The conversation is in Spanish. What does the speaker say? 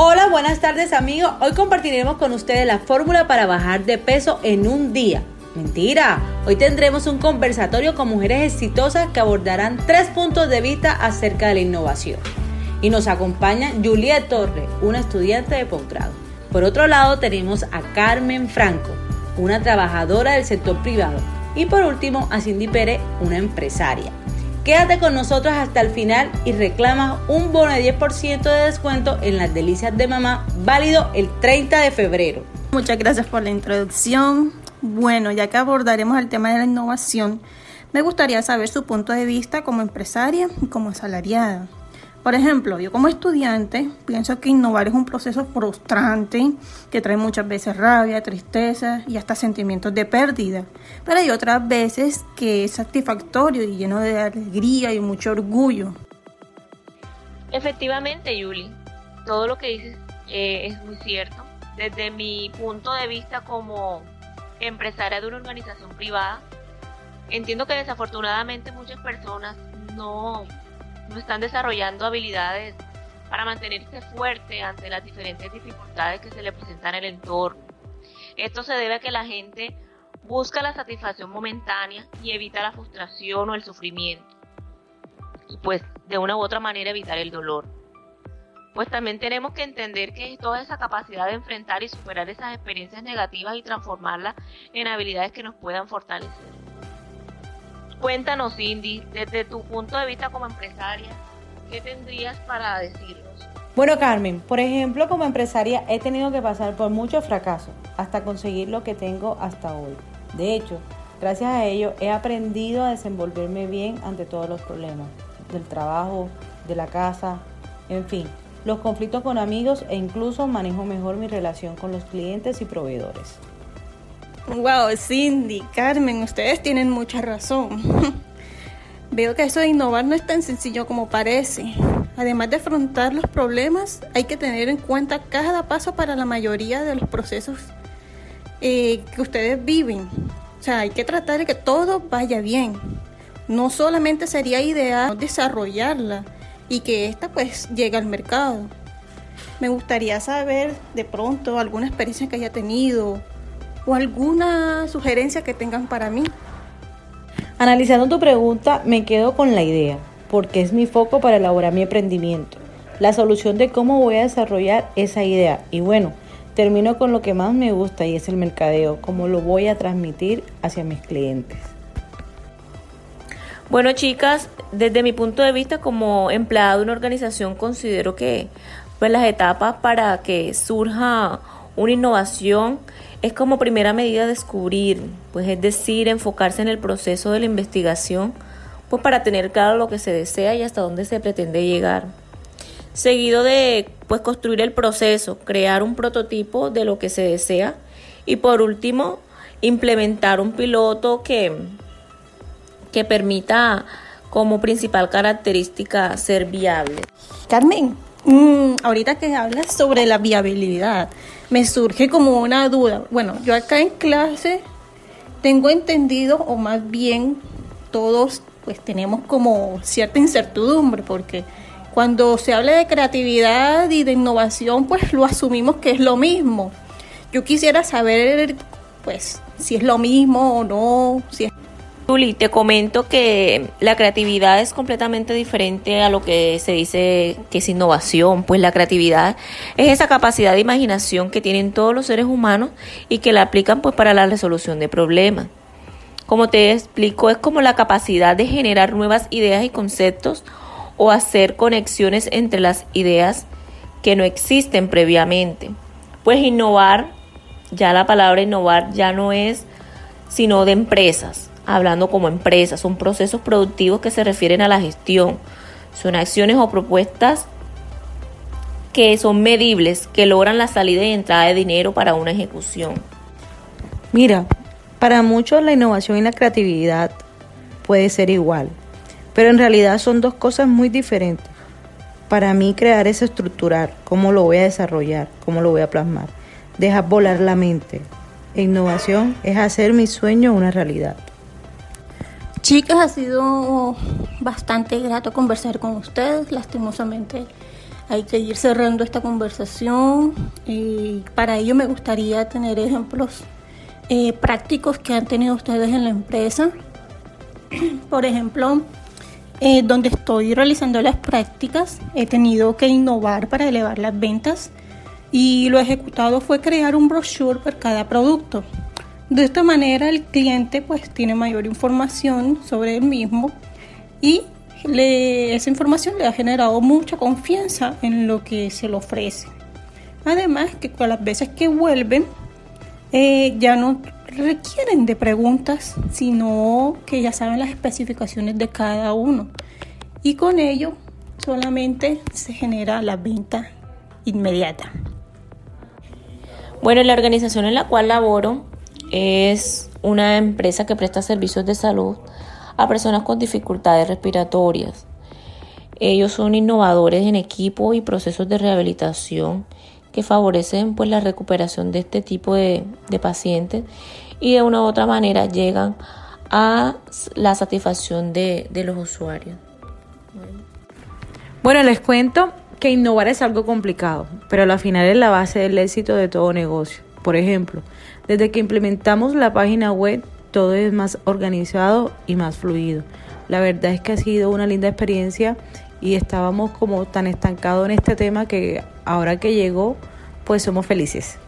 Hola, buenas tardes amigos. Hoy compartiremos con ustedes la fórmula para bajar de peso en un día. Mentira, hoy tendremos un conversatorio con mujeres exitosas que abordarán tres puntos de vista acerca de la innovación. Y nos acompaña Juliet Torre, una estudiante de posgrado. Por otro lado tenemos a Carmen Franco, una trabajadora del sector privado. Y por último a Cindy Pérez, una empresaria. Quédate con nosotros hasta el final y reclama un bono de 10% de descuento en las delicias de mamá, válido el 30 de febrero. Muchas gracias por la introducción. Bueno, ya que abordaremos el tema de la innovación, me gustaría saber su punto de vista como empresaria y como asalariada. Por ejemplo, yo como estudiante pienso que innovar es un proceso frustrante que trae muchas veces rabia, tristeza y hasta sentimientos de pérdida. Pero hay otras veces que es satisfactorio y lleno de alegría y mucho orgullo. Efectivamente, Yuli, todo lo que dices eh, es muy cierto. Desde mi punto de vista como empresaria de una organización privada, entiendo que desafortunadamente muchas personas no no están desarrollando habilidades para mantenerse fuerte ante las diferentes dificultades que se le presentan en el entorno. Esto se debe a que la gente busca la satisfacción momentánea y evita la frustración o el sufrimiento. Y pues de una u otra manera evitar el dolor. Pues también tenemos que entender que es toda esa capacidad de enfrentar y superar esas experiencias negativas y transformarlas en habilidades que nos puedan fortalecer. Cuéntanos, Cindy, desde tu punto de vista como empresaria, ¿qué tendrías para decirnos? Bueno, Carmen, por ejemplo, como empresaria he tenido que pasar por muchos fracasos hasta conseguir lo que tengo hasta hoy. De hecho, gracias a ello he aprendido a desenvolverme bien ante todos los problemas del trabajo, de la casa, en fin, los conflictos con amigos e incluso manejo mejor mi relación con los clientes y proveedores. Wow, Cindy, Carmen, ustedes tienen mucha razón. Veo que eso de innovar no es tan sencillo como parece. Además de afrontar los problemas, hay que tener en cuenta cada paso para la mayoría de los procesos eh, que ustedes viven. O sea, hay que tratar de que todo vaya bien. No solamente sería ideal desarrollarla y que ésta pues llegue al mercado. Me gustaría saber de pronto alguna experiencia que haya tenido o alguna sugerencia que tengan para mí. Analizando tu pregunta, me quedo con la idea, porque es mi foco para elaborar mi emprendimiento, la solución de cómo voy a desarrollar esa idea. Y bueno, termino con lo que más me gusta y es el mercadeo, cómo lo voy a transmitir hacia mis clientes. Bueno, chicas, desde mi punto de vista como empleada de una organización, considero que pues, las etapas para que surja una innovación es como primera medida descubrir, pues es decir, enfocarse en el proceso de la investigación, pues para tener claro lo que se desea y hasta dónde se pretende llegar. Seguido de pues construir el proceso, crear un prototipo de lo que se desea y por último implementar un piloto que, que permita como principal característica ser viable. Carmen, Mm, ahorita que hablas sobre la viabilidad, me surge como una duda. Bueno, yo acá en clase tengo entendido, o más bien todos pues tenemos como cierta incertidumbre, porque cuando se habla de creatividad y de innovación, pues lo asumimos que es lo mismo. Yo quisiera saber, pues, si es lo mismo o no, si es Juli, te comento que la creatividad es completamente diferente a lo que se dice que es innovación, pues la creatividad es esa capacidad de imaginación que tienen todos los seres humanos y que la aplican pues para la resolución de problemas. Como te explico, es como la capacidad de generar nuevas ideas y conceptos o hacer conexiones entre las ideas que no existen previamente. Pues innovar, ya la palabra innovar ya no es sino de empresas hablando como empresa, son procesos productivos que se refieren a la gestión, son acciones o propuestas que son medibles, que logran la salida y entrada de dinero para una ejecución. Mira, para muchos la innovación y la creatividad puede ser igual, pero en realidad son dos cosas muy diferentes. Para mí crear es estructurar, cómo lo voy a desarrollar, cómo lo voy a plasmar. Dejar volar la mente. E innovación es hacer mi sueño una realidad. Chicas, ha sido bastante grato conversar con ustedes. Lastimosamente hay que ir cerrando esta conversación y para ello me gustaría tener ejemplos eh, prácticos que han tenido ustedes en la empresa. Por ejemplo, eh, donde estoy realizando las prácticas, he tenido que innovar para elevar las ventas y lo ejecutado fue crear un brochure por cada producto. De esta manera el cliente pues tiene mayor información sobre el mismo y esa información le ha generado mucha confianza en lo que se le ofrece. Además que con las veces que vuelven eh, ya no requieren de preguntas, sino que ya saben las especificaciones de cada uno. Y con ello solamente se genera la venta inmediata. Bueno, la organización en la cual laboro es una empresa que presta servicios de salud a personas con dificultades respiratorias. Ellos son innovadores en equipo y procesos de rehabilitación que favorecen pues, la recuperación de este tipo de, pacientes y de una u otra manera llegan a la satisfacción de, de los usuarios. Bueno, les cuento que innovar es algo complicado, pero al final es la base del éxito de todo negocio. Por ejemplo, desde que implementamos la página web, todo es más organizado y más fluido. La verdad es que ha sido una linda experiencia y estábamos como tan estancados en este tema que ahora que llegó, pues somos felices.